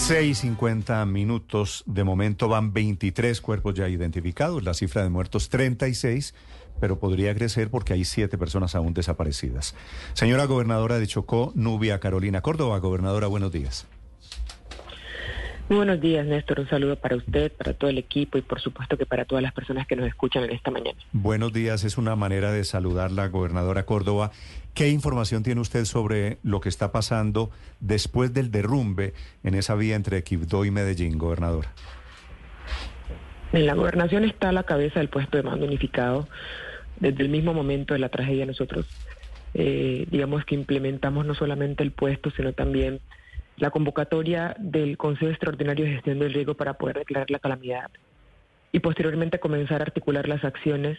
6.50 minutos. De momento van 23 cuerpos ya identificados. La cifra de muertos 36, pero podría crecer porque hay siete personas aún desaparecidas. Señora gobernadora de Chocó, Nubia Carolina Córdoba. Gobernadora, buenos días. Muy buenos días, Néstor. Un saludo para usted, para todo el equipo y por supuesto que para todas las personas que nos escuchan en esta mañana. Buenos días. Es una manera de saludar la gobernadora Córdoba. ¿Qué información tiene usted sobre lo que está pasando después del derrumbe en esa vía entre Quibdó y Medellín, gobernadora? En la gobernación está a la cabeza del puesto de mando unificado. Desde el mismo momento de la tragedia nosotros, eh, digamos que implementamos no solamente el puesto, sino también la convocatoria del Consejo Extraordinario de Gestión del Riesgo para poder declarar la calamidad y posteriormente comenzar a articular las acciones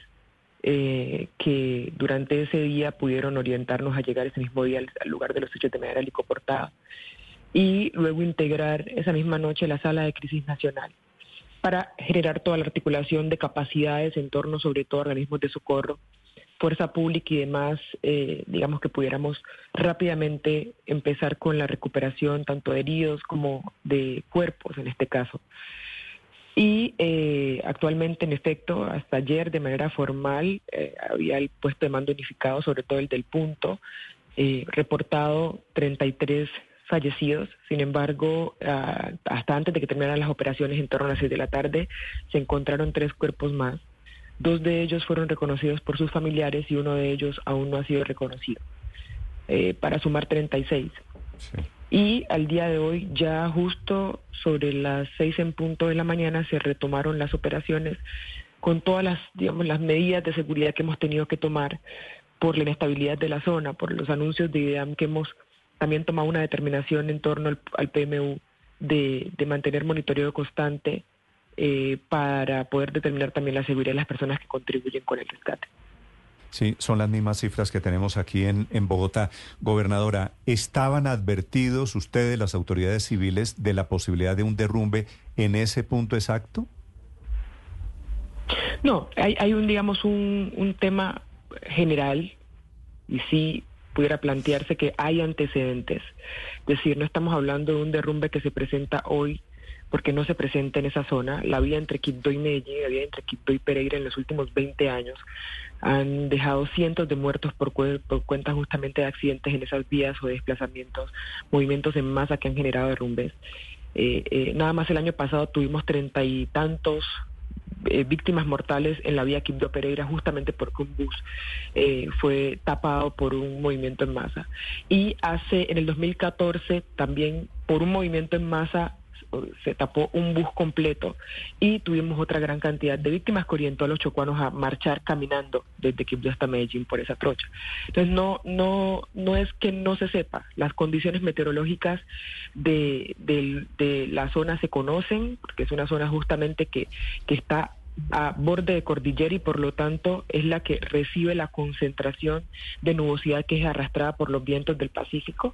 eh, que durante ese día pudieron orientarnos a llegar ese mismo día al, lugar de los hechos de manera helicoportada y luego integrar esa misma noche la sala de crisis nacional para generar toda la articulación de capacidades en torno sobre todo a organismos de socorro fuerza pública y demás, eh, digamos que pudiéramos rápidamente empezar con la recuperación tanto de heridos como de cuerpos en este caso. Y eh, actualmente, en efecto, hasta ayer de manera formal eh, había el puesto de mando unificado, sobre todo el del punto, reportado 33 fallecidos. Sin embargo, ah, hasta antes de que terminaran las operaciones en torno a las 6 de la tarde, se encontraron tres cuerpos más Dos de ellos fueron reconocidos por sus familiares y uno de ellos aún no ha sido reconocido, eh, para sumar 36. Y al día de hoy, ya justo sobre las seis en punto de la mañana, se retomaron las operaciones con todas las, digamos, las medidas de seguridad que hemos tenido que tomar por la inestabilidad de la zona, por los anuncios de IDEAM que hemos también tomado una determinación en torno al, PMU de, de mantener monitoreo constante eh, para poder determinar también la seguridad de las personas que contribuyen con el rescate. Sí, son las mismas cifras que tenemos aquí en, en Bogotá. Gobernadora, ¿estaban advertidos ustedes, las autoridades civiles, de la posibilidad de un derrumbe en ese punto exacto? No, hay, hay un, digamos, un, un tema general y sí pudiera plantearse que hay antecedentes. Es decir, no estamos hablando de un derrumbe que se presenta hoy porque no se presenta en esa zona. La vía entre Quito y Medellín, la vía entre Quito y Pereira en los últimos 20 años han dejado cientos de muertos por, cuenta justamente de accidentes en esas vías o desplazamientos, movimientos en masa que han generado derrumbes. Eh, eh, nada más el año pasado tuvimos treinta y tantos eh, víctimas mortales en la vía Quibdó Pereira justamente porque un bus fue tapado por un movimiento en masa. Y hace en el 2014 también por un movimiento en masa se tapó un bus completo y tuvimos otra gran cantidad de víctimas que orientó a los chocuanos a marchar caminando desde Quibdó hasta Medellín por esa trocha. Entonces no, no, no es que no se sepa, las condiciones meteorológicas de, de la zona se conocen, porque es una zona justamente que, que está a borde de cordillera y por lo tanto es la que recibe la concentración de nubosidad que es arrastrada por los vientos del Pacífico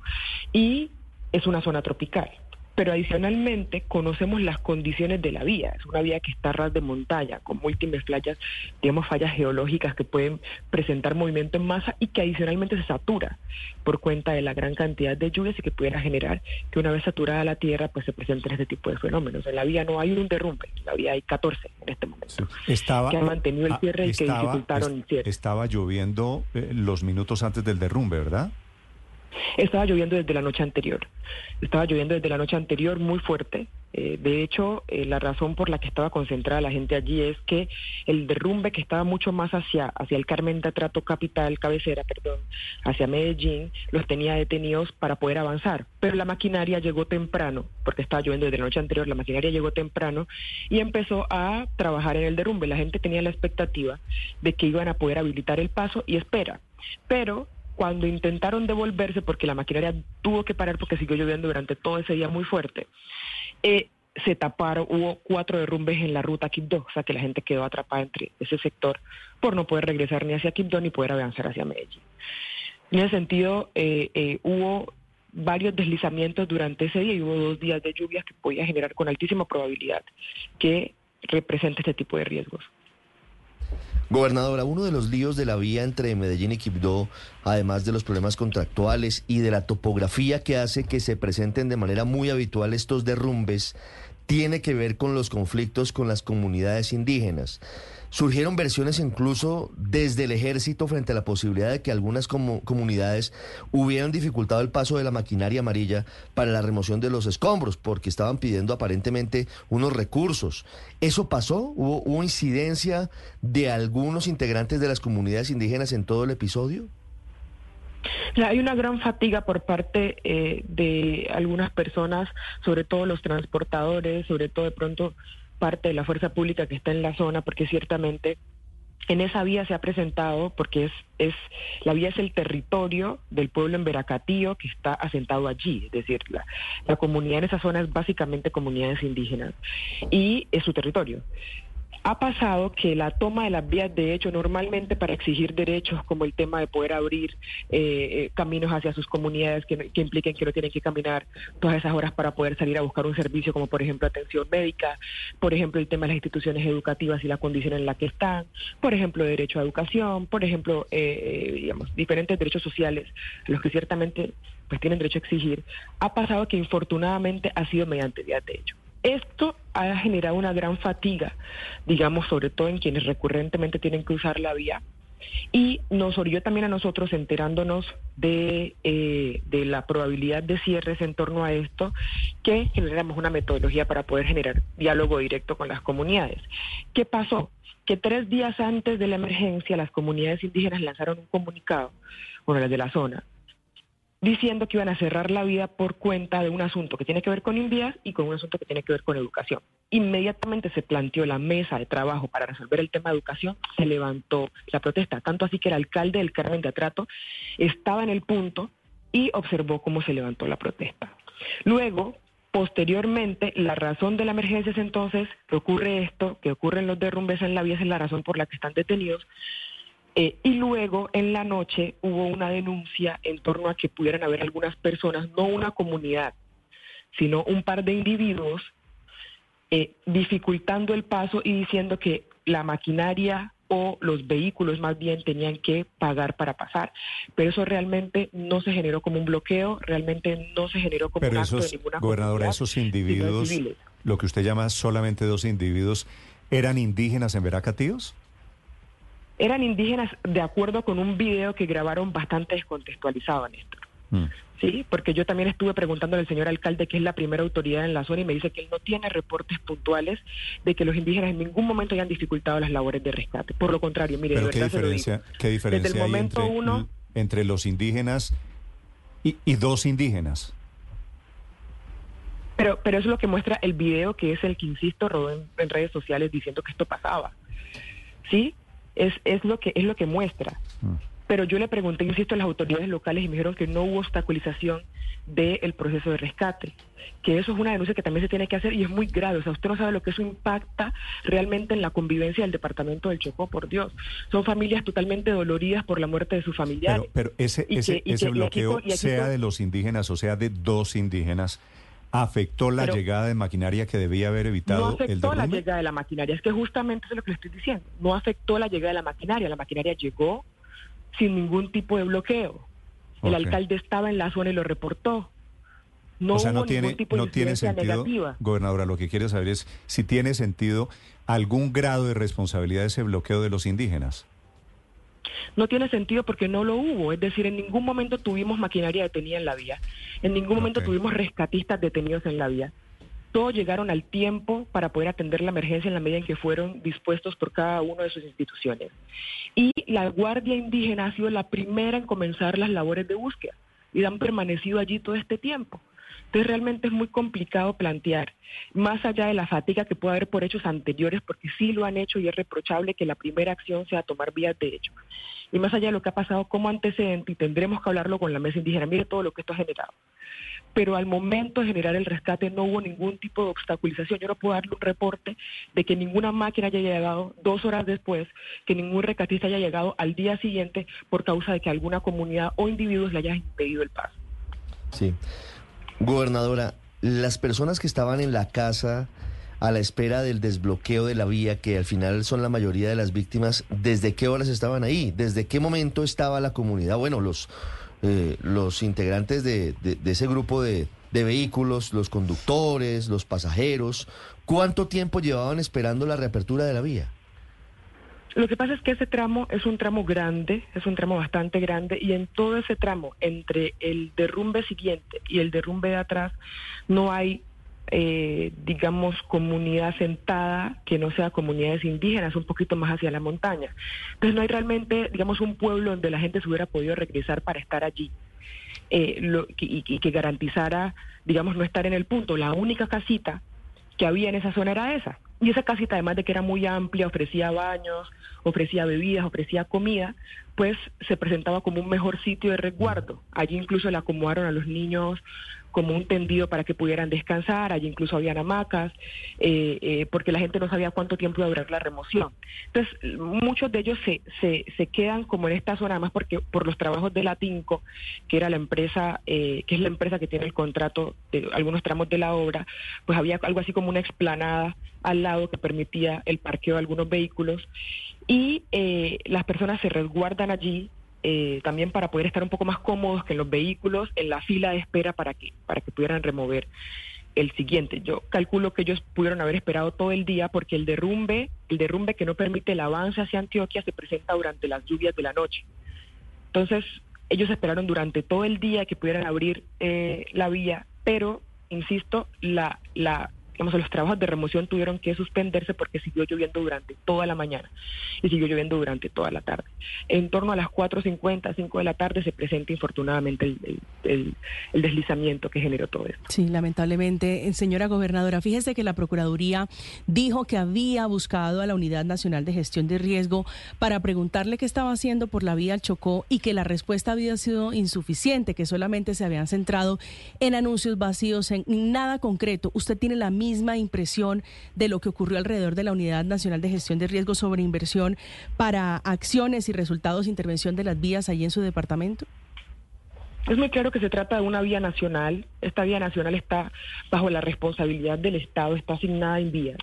y es una zona tropical pero adicionalmente conocemos las condiciones de la vía. Es una vía que está ras de montaña, con múltiples playas, digamos, fallas geológicas que pueden presentar movimiento en masa y que adicionalmente se satura por cuenta de la gran cantidad de lluvias y que pudiera generar que una vez saturada la tierra, pues se presenten este tipo de fenómenos. En la vía no hay un derrumbe, en la vía hay 14 en este momento. Estaba, que han mantenido el cierre y que dificultaron el cierre. Estaba lloviendo eh, los minutos antes del derrumbe, ¿verdad? Estaba lloviendo desde la noche anterior. Estaba lloviendo desde la noche anterior muy fuerte. Eh, de hecho, eh, la razón por la que estaba concentrada la gente allí es que el derrumbe que estaba mucho más hacia, hacia el Carmen de Trato Capital, cabecera, perdón, hacia Medellín, los tenía detenidos para poder avanzar. Pero la maquinaria llegó temprano, porque estaba lloviendo desde la noche anterior, la maquinaria llegó temprano y empezó a trabajar en el derrumbe. La gente tenía la expectativa de que iban a poder habilitar el paso y espera. Pero cuando intentaron devolverse, porque la maquinaria tuvo que parar porque siguió lloviendo durante todo ese día muy fuerte, eh, se taparon, hubo cuatro derrumbes en la ruta Quibdó, o sea que la gente quedó atrapada entre ese sector por no poder regresar ni hacia Quibdó ni poder avanzar hacia Medellín. En ese sentido, eh, eh, hubo varios deslizamientos durante ese día y hubo dos días de lluvias que podía generar con altísima probabilidad que represente este tipo de riesgos. Gobernadora, uno de los líos de la vía entre Medellín y Quibdó, además de los problemas contractuales y de la topografía que hace que se presenten de manera muy habitual estos derrumbes, tiene que ver con los conflictos con las comunidades indígenas. Surgieron versiones incluso desde el ejército frente a la posibilidad de que algunas comunidades hubieran dificultado el paso de la maquinaria amarilla para la remoción de los escombros, porque estaban pidiendo aparentemente unos recursos. ¿Eso pasó? ¿Hubo, incidencia de algunos integrantes de las comunidades indígenas en todo el episodio? Hay una gran fatiga por parte eh, de algunas personas, sobre todo los transportadores, sobre todo de pronto parte de la fuerza pública que está en la zona, porque ciertamente en esa vía se ha presentado, porque es, es la vía es el territorio del pueblo en Veracatío que está asentado allí, es decir, la, la comunidad en esa zona es básicamente comunidades indígenas y es su territorio ha pasado que la toma de las vías de hecho normalmente para exigir derechos como el tema de poder abrir eh, eh, caminos hacia sus comunidades que, impliquen que no tienen que caminar todas esas horas para poder salir a buscar un servicio como por ejemplo atención médica, por ejemplo el tema de las instituciones educativas y la condición en la que están, por ejemplo derecho a educación, por ejemplo eh, digamos diferentes derechos sociales los que ciertamente pues tienen derecho a exigir, ha pasado que infortunadamente ha sido mediante vías de hecho. Esto ha generado una gran fatiga, digamos, sobre todo en quienes recurrentemente tienen que usar la vía. Y nos orilló también a nosotros enterándonos de, eh, de la probabilidad de cierres en torno a esto, que generamos una metodología para poder generar diálogo directo con las comunidades. ¿Qué pasó? Que tres días antes de la emergencia las comunidades indígenas lanzaron un comunicado, bueno, las de la zona, diciendo que iban a cerrar la vida por cuenta de un asunto que tiene que ver con Invías y con un asunto que tiene que ver con educación. Inmediatamente se planteó la mesa de trabajo para resolver el tema de educación, se levantó la protesta, tanto así que el alcalde del Carmen de Atrato estaba en el punto y observó cómo se levantó la protesta. Luego, Posteriormente, la razón de la emergencia es entonces que ocurre esto, que ocurren los derrumbes en la vía, es la razón por la que están detenidos, eh, y luego en la noche hubo una denuncia en torno a que pudieran haber algunas personas, no una comunidad, sino un par de individuos, eh, dificultando el paso y diciendo que la maquinaria o los vehículos más bien tenían que pagar para pasar. Pero eso realmente no se generó como un bloqueo, realmente no se generó como un acto de ninguna Gobernadora, esos individuos, lo que usted llama solamente dos individuos, ¿eran indígenas en Veracatíos? Eran indígenas de acuerdo con un video que grabaron bastante descontextualizado, Néstor. Mm. Sí, porque yo también estuve preguntándole al señor alcalde, que es la primera autoridad en la zona, y me dice que él no tiene reportes puntuales de que los indígenas en ningún momento hayan dificultado las labores de rescate. Por lo contrario, mire, ¿qué diferencia, ¿qué diferencia Desde el momento hay entre, uno, entre los indígenas y, dos indígenas? Pero, pero eso es lo que muestra el video, que es el que, insisto, rodó en redes sociales diciendo que esto pasaba. ¿Sí? Es, es, lo, que, es lo que muestra. Mm. Pero yo le pregunté, insisto, a las autoridades locales y me dijeron que no hubo obstaculización del proceso de rescate, que eso es una denuncia que también se tiene que hacer y es muy grave. O sea, usted no sabe lo que eso impacta realmente en la convivencia del departamento del Chocó, por Dios. Son familias totalmente doloridas por la muerte de sus familiares. Pero, ese, ese, ese bloqueo, sea de los indígenas o sea de dos indígenas, ¿Afectó la llegada de maquinaria que debía haber evitado el derrumbe? No afectó la llegada de la maquinaria, es que justamente es lo que le estoy diciendo. No afectó la llegada de la maquinaria, la maquinaria llegó sin ningún tipo de bloqueo. El alcalde estaba en la zona y lo reportó. No o sea, no tiene, no tiene sentido, gobernadora, lo que quiero saber es si tiene sentido algún grado de responsabilidad de ese bloqueo de los indígenas. No tiene sentido porque no lo hubo, es decir, en ningún momento tuvimos maquinaria detenida en la vía, en ningún momento tuvimos rescatistas detenidos en la vía. Todos llegaron al tiempo para poder atender la emergencia en la medida en que fueron dispuestos por cada una de sus instituciones. Y la Guardia Indígena ha sido la primera en comenzar las labores de búsqueda y han permanecido allí todo este tiempo. Entonces realmente es muy complicado plantear, más allá de la fatiga que puede haber por hechos anteriores, porque sí lo han hecho y es reprochable que la primera acción sea tomar vías de hecho. Y más allá de lo que ha pasado como antecedente, y tendremos que hablarlo con la mesa indígena, mire todo lo que esto ha generado. Pero al momento de generar el rescate no hubo ningún tipo de obstaculización. Yo no puedo darle un reporte de que ninguna máquina haya llegado dos horas después, que ningún rescatista haya llegado al día siguiente por causa de que alguna comunidad o individuos le haya impedido el paso. Sí. Gobernadora, las personas que estaban en la casa a la espera del desbloqueo de la vía, que al final son la mayoría de las víctimas, ¿desde qué horas estaban ahí? ¿Desde qué momento estaba la comunidad? Bueno, los, eh, los integrantes de, ese grupo de vehículos, los conductores, los pasajeros, ¿cuánto tiempo llevaban esperando la reapertura de la vía? Lo que pasa es que ese tramo es un tramo grande, es un tramo bastante grande y en todo ese tramo, entre el derrumbe siguiente y el derrumbe de atrás, no hay eh, digamos, comunidad sentada que no sea comunidades indígenas, un poquito más hacia la montaña. Entonces no hay realmente, digamos, un pueblo donde la gente se hubiera podido regresar para estar allí eh, y, y, que garantizara, digamos, no estar en el punto. La única casita que había en esa zona era esa. Y esa casita, además de que era muy amplia, ofrecía baños, ofrecía bebidas, ofrecía comida, pues se presentaba como un mejor sitio de resguardo. Allí incluso le acomodaron a los niños como un tendido para que pudieran descansar, allí incluso habían hamacas, eh, eh, porque la gente no sabía cuánto tiempo iba a durar la remoción. Entonces, muchos de ellos se, se, se quedan como en esta zona, más porque por los trabajos de la TINCO, que era la empresa, eh, que es la empresa que tiene el contrato de algunos tramos de la obra, pues había algo así como una explanada al lado que permitía el parqueo de algunos vehículos y las personas se resguardan allí eh, también para poder estar un poco más cómodos que en los vehículos en la fila de espera para que, para que pudieran remover el siguiente. Yo calculo que ellos pudieron haber esperado todo el día porque el derrumbe, el derrumbe que no permite el avance hacia Antioquia se presenta durante las lluvias de la noche. Entonces, ellos esperaron durante todo el día que pudieran abrir eh, la vía, pero, insisto, la, la, digamos, los trabajos de remoción tuvieron que suspenderse porque siguió lloviendo durante toda la mañana y siguió lloviendo durante toda la tarde. En torno a las 4.50, 5 de la tarde se presenta infortunadamente el, deslizamiento que generó todo esto. Sí, lamentablemente. Eh, señora gobernadora, fíjese que la Procuraduría dijo que había buscado a la Unidad Nacional de Gestión de Riesgo para preguntarle qué estaba haciendo por la vía al Chocó y que la respuesta había sido insuficiente, que solamente se habían centrado en anuncios vacíos, en nada concreto. ¿Usted tiene la misma misma impresión de lo que ocurrió alrededor de la Unidad Nacional de Gestión de Riesgos sobre inversión para acciones y resultados de intervención de las vías ahí en su departamento? Es muy claro que se trata de una vía nacional. Esta vía nacional está bajo la responsabilidad del Estado, está asignada en vías.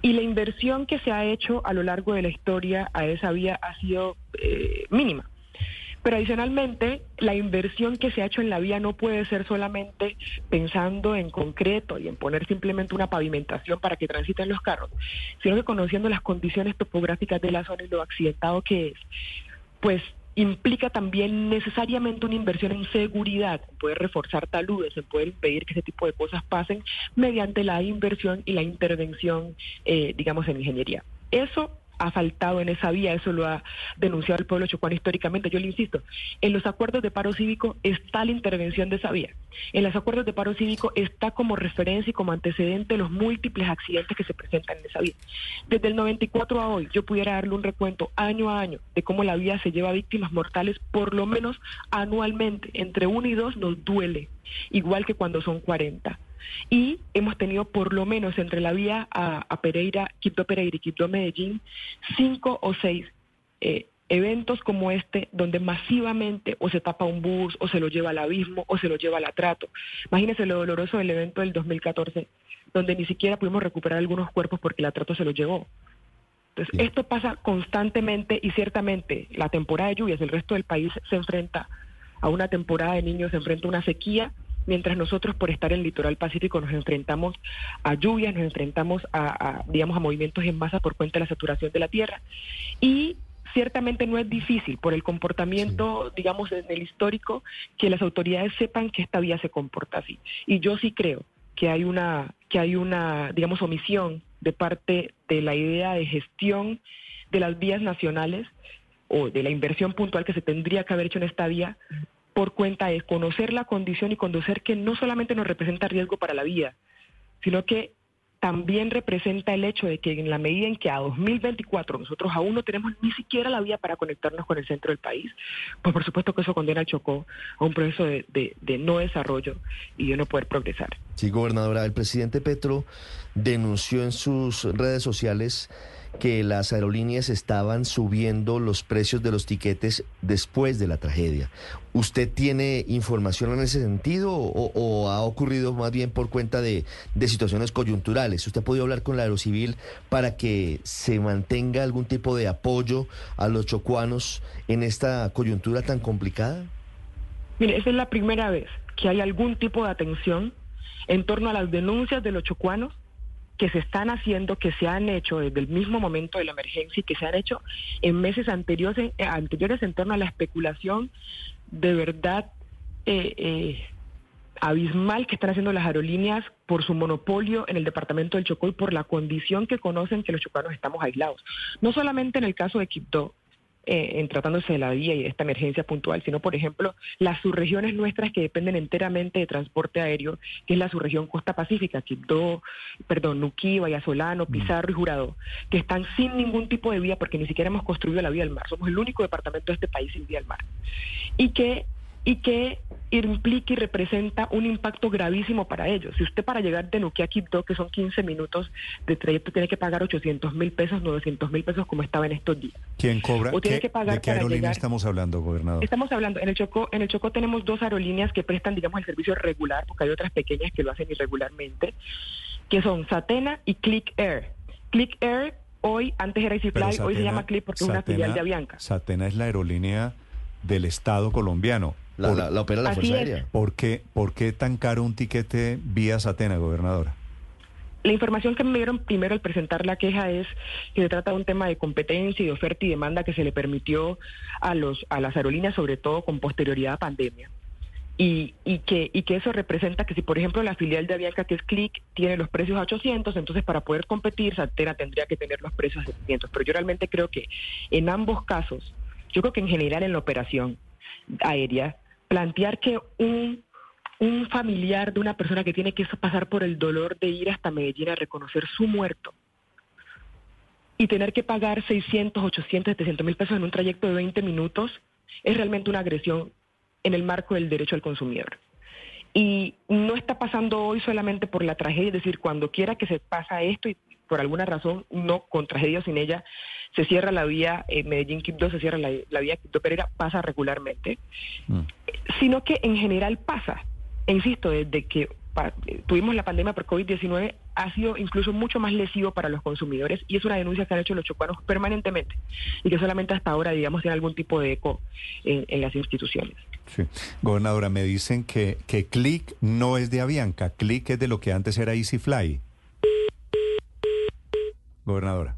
Y la inversión que se ha hecho a lo largo de la historia a esa vía ha sido eh, mínima. Pero adicionalmente, la inversión que se ha hecho en la vía no puede ser solamente pensando en concreto y en poner simplemente una pavimentación para que transiten los carros, sino que conociendo las condiciones topográficas de la zona y lo accidentado que es, pues implica también necesariamente una inversión en seguridad, en poder reforzar taludes, en poder impedir que ese tipo de cosas pasen mediante la inversión y la intervención, eh, digamos, en ingeniería. Eso ha faltado en esa vía, eso lo ha denunciado el pueblo chocuano históricamente. Yo le insisto, en los acuerdos de paro cívico está la intervención de esa vía. En los acuerdos de paro cívico está como referencia y como antecedente los múltiples accidentes que se presentan en esa vía. Desde el 94 a hoy, yo pudiera darle un recuento año a año de cómo la vía se lleva víctimas mortales, por lo menos anualmente, entre uno y dos nos duele, igual que cuando son 40 y hemos tenido por lo menos entre la vía a, Pereira, Quito Pereira y Quito Medellín, cinco o seis eh, eventos como este donde masivamente o se tapa un bus o se lo lleva al abismo o se lo lleva al atrato. Imagínense lo doloroso del evento del 2014, donde ni siquiera pudimos recuperar algunos cuerpos porque el atrato se lo llevó. Entonces, esto pasa constantemente y ciertamente la temporada de lluvias, el resto del país se enfrenta a una temporada de niños, se enfrenta a una sequía mientras nosotros por estar en el litoral pacífico nos enfrentamos a lluvias, nos enfrentamos a, digamos a movimientos en masa por cuenta de la saturación de la tierra y ciertamente no es difícil por el comportamiento, digamos, desde el histórico, que las autoridades sepan que esta vía se comporta así. Y yo sí creo que hay una, que hay una, digamos, omisión de parte de la idea de gestión de las vías nacionales o de la inversión puntual que se tendría que haber hecho en esta vía por cuenta de conocer la condición y conocer que no solamente nos representa riesgo para la vida, sino que también representa el hecho de que en la medida en que a 2024 nosotros aún no tenemos ni siquiera la vía para conectarnos con el centro del país, pues por supuesto que eso condena al Chocó a un proceso de, de no desarrollo y de no poder progresar. Sí, gobernadora, el presidente Petro denunció en sus redes sociales que las aerolíneas estaban subiendo los precios de los tiquetes después de la tragedia. ¿Usted tiene información en ese sentido o, ha ocurrido más bien por cuenta de, de, situaciones coyunturales? ¿Usted ha podido hablar con la Aerocivil para que se mantenga algún tipo de apoyo a los chocuanos en esta coyuntura tan complicada? Mire, esa es la primera vez que hay algún tipo de atención en torno a las denuncias de los chocuanos que se están haciendo, que se han hecho desde el mismo momento de la emergencia y que se han hecho en meses anteriores, eh, anteriores en torno a la especulación de verdad eh, eh, abismal que están haciendo las aerolíneas por su monopolio en el departamento del Chocó y por la condición que conocen que los chocanos estamos aislados. No solamente en el caso de Quibdó, eh, en tratándose de la vía y de esta emergencia puntual, sino, por ejemplo, las subregiones nuestras que dependen enteramente de transporte aéreo, que es la subregión Costa Pacífica, Quibdó, perdón, Nuquí, Vallasolano, mm. Pizarro y Jurado, que están sin ningún tipo de vía porque ni siquiera hemos construido la vía al mar. Somos el único departamento de este país sin vía al mar. Y que y que implica y representa un impacto gravísimo para ellos. Si usted para llegar de Nuquí a Quibdó, que son 15 minutos de trayecto, tiene que pagar 800 mil pesos, 900 mil pesos como estaba en estos días. ¿Quién cobra? O tiene que pagar ¿De qué aerolínea estamos hablando, gobernador? Estamos hablando, en el Chocó, en el Chocó tenemos dos aerolíneas que prestan, digamos, el servicio regular, porque hay otras pequeñas que lo hacen irregularmente, que son Satena y Click Air. Click Air hoy, antes era EasyFly, hoy se llama Click porque es una filial de Avianca. Satena es la aerolínea del Estado colombiano. La, opera la Fuerza Aérea. ¿Por qué, ¿Por qué tan caro un tiquete vía Satena, gobernadora? La información que me dieron primero al presentar la queja es que se trata de un tema de competencia y de oferta y demanda que se le permitió a los a las aerolíneas, sobre todo con posterioridad a pandemia. Y, y, que, y que eso representa que si, por ejemplo, la filial de Avianca, que es Click, tiene los precios a 800, entonces para poder competir, Satena tendría que tener los precios a 700. Pero yo realmente creo que en ambos casos, yo creo que en general en la operación aérea, plantear que un, un familiar de una persona que tiene que pasar por el dolor de ir hasta Medellín a reconocer su muerto y tener que pagar 600, 800, 700 mil pesos en un trayecto de 20 minutos es realmente una agresión en el marco del derecho al consumidor. Y no está pasando hoy solamente por la tragedia, es decir, cuando quiera que se pasa esto y por alguna razón, no con tragedia sin ella, se cierra la vía eh, Medellín-Quibdó, se cierra la, vía Quibdó-Pereira, pasa regularmente, mm. sino que en general pasa. E insisto, desde que tuvimos la pandemia por COVID-19 ha sido incluso mucho más lesivo para los consumidores y es una denuncia que han hecho los chocuanos permanentemente y que solamente hasta ahora, digamos, tiene algún tipo de eco en, las instituciones. Sí. Gobernadora, me dicen que, que Click no es de Avianca, Click es de lo que antes era EasyFly. Gobernadora.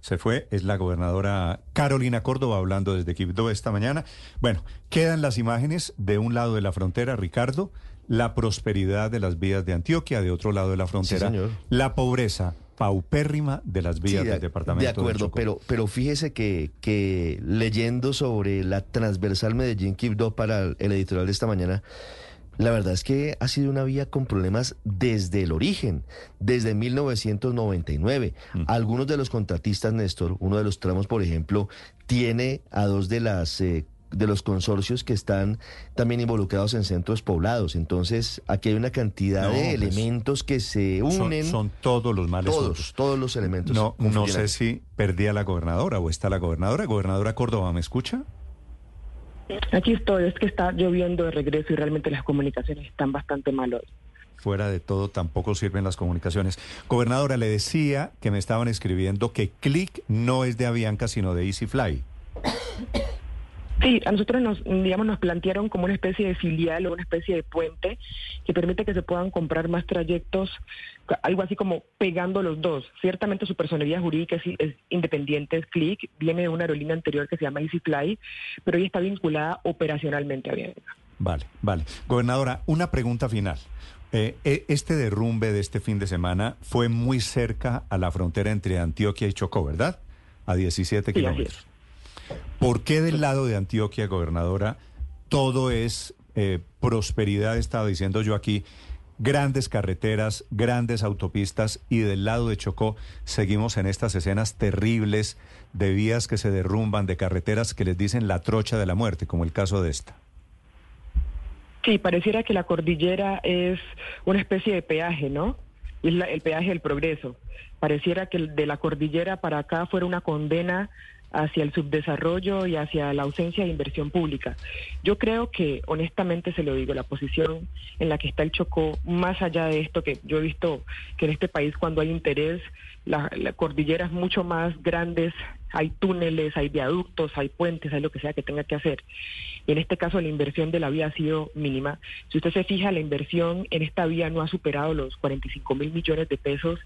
Se fue, es la gobernadora Carolina Córdoba hablando desde Quibdó esta mañana. Bueno, quedan las imágenes de un lado de la frontera, Ricardo, la prosperidad de las vías de Antioquia, de otro lado de la frontera, la pobreza paupérrima de las vías del departamento. De acuerdo, pero, pero fíjese que, que leyendo sobre la transversal Medellín Quibdó para el editorial de esta mañana, la verdad es que ha sido una vía con problemas desde el origen, desde 1999. Mm. Algunos de los contratistas, Néstor, uno de los tramos, por ejemplo, tiene a dos de las eh, de los consorcios que están también involucrados en centros poblados. Entonces, aquí hay una cantidad de pues, elementos que se unen. Son, todos los males. Todos, todos los elementos. No, no sé si perdí a la gobernadora o está la gobernadora. Gobernadora Córdoba, ¿me escucha? Aquí estoy, es que está lloviendo de regreso y realmente las comunicaciones están bastante mal hoy. Fuera de todo, tampoco sirven las comunicaciones. Gobernadora, le decía que me estaban escribiendo que Click no es de Avianca, sino de EasyFly. Sí, a nosotros nos, digamos, nos plantearon como una especie de filial o una especie de puente que permite que se puedan comprar más trayectos, algo así como pegando los dos. Ciertamente su personalidad jurídica es, independiente, es Click, viene de una aerolínea anterior que se llama EasyFly, pero hoy está vinculada operacionalmente a Avianca. Vale, vale. Gobernadora, una pregunta final. Eh, eh, este derrumbe de este fin de semana fue muy cerca a la frontera entre Antioquia y Chocó, ¿verdad? A 17 kilómetros. ¿Por qué del lado de Antioquia, gobernadora, todo es eh, prosperidad, estaba diciendo yo aquí, grandes carreteras, grandes autopistas y del lado de Chocó seguimos en estas escenas terribles de vías que se derrumban, de carreteras que les dicen la trocha de la muerte, como el caso de esta? Sí, pareciera que la cordillera es una especie de peaje, ¿no? es el peaje del progreso. Pareciera que de la cordillera para acá fuera una condena hacia el subdesarrollo y hacia la ausencia de inversión pública. Yo creo que, honestamente se lo digo, la posición en la que está el Chocó, más allá de esto que yo he visto que en este país cuando hay interés, la cordilleras mucho más grandes hay túneles, hay viaductos, hay puentes, hay lo que sea que tenga que hacer. Y en este caso la inversión de la vía ha sido mínima. Si usted se fija, la inversión en esta vía no ha superado los 45 mil millones de pesos,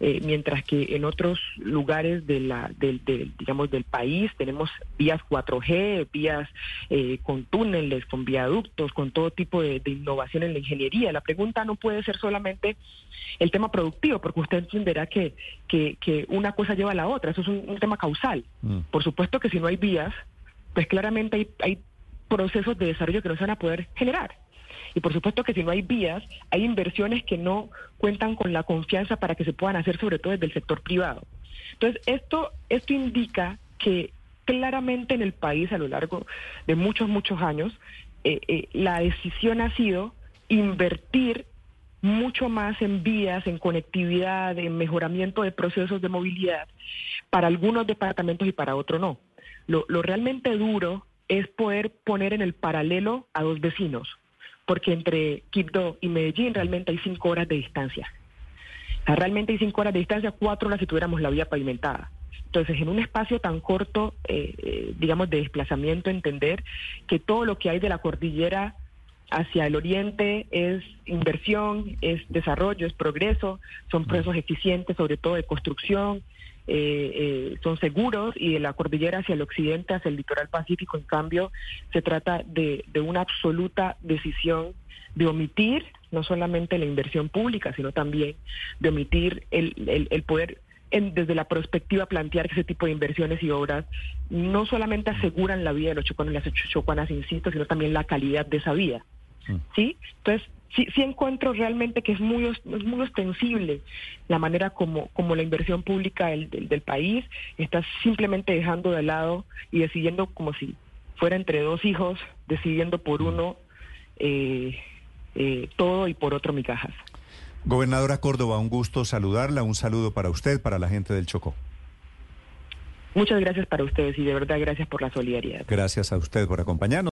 eh, mientras que en otros lugares de la, del, digamos, del país tenemos vías 4G, vías eh, con túneles, con viaductos, con todo tipo de, innovación en la ingeniería. La pregunta no puede ser solamente el tema productivo, porque usted entenderá que, que, una cosa lleva a la otra, eso es un tema causal. Mm. Por supuesto que si no hay vías, pues claramente hay, hay procesos de desarrollo que no se van a poder generar. Y por supuesto que si no hay vías, hay inversiones que no cuentan con la confianza para que se puedan hacer, sobre todo desde el sector privado. Entonces, esto, esto indica que claramente en el país a lo largo de muchos, muchos años, eh, eh, la decisión ha sido invertir mucho más en vías, en conectividad, en mejoramiento de procesos de movilidad, para algunos departamentos y para otros no. Lo, realmente duro es poder poner en el paralelo a dos vecinos, porque entre Quibdó y Medellín realmente hay cinco horas de distancia. realmente hay cinco horas de distancia, cuatro horas si tuviéramos la vía pavimentada. Entonces, en un espacio tan corto, eh, eh, digamos, de desplazamiento, entender que todo lo que hay de la cordillera hacia el oriente es inversión, es desarrollo, es progreso, son procesos eficientes, sobre todo de construcción, eh, eh, son seguros y de la cordillera hacia el occidente, hacia el litoral pacífico, en cambio, se trata de, una absoluta decisión de omitir no solamente la inversión pública, sino también de omitir el, el, poder desde la perspectiva plantear que ese tipo de inversiones y obras no solamente aseguran la vida de los chocuanos y las chocuanas, insisto, sino también la calidad de esa vida. Mm. ¿sí? Entonces, sí, sí encuentro realmente que es muy, es muy ostensible la manera como, como la inversión pública del, del, país está simplemente dejando de lado y decidiendo como si fuera entre dos hijos, decidiendo por mm. uno eh, eh, todo y por otro migajas. Gobernadora Córdoba, un gusto saludarla, un saludo para usted, para la gente del Chocó. Muchas gracias para ustedes y de verdad gracias por la solidaridad. Gracias a usted por acompañarnos.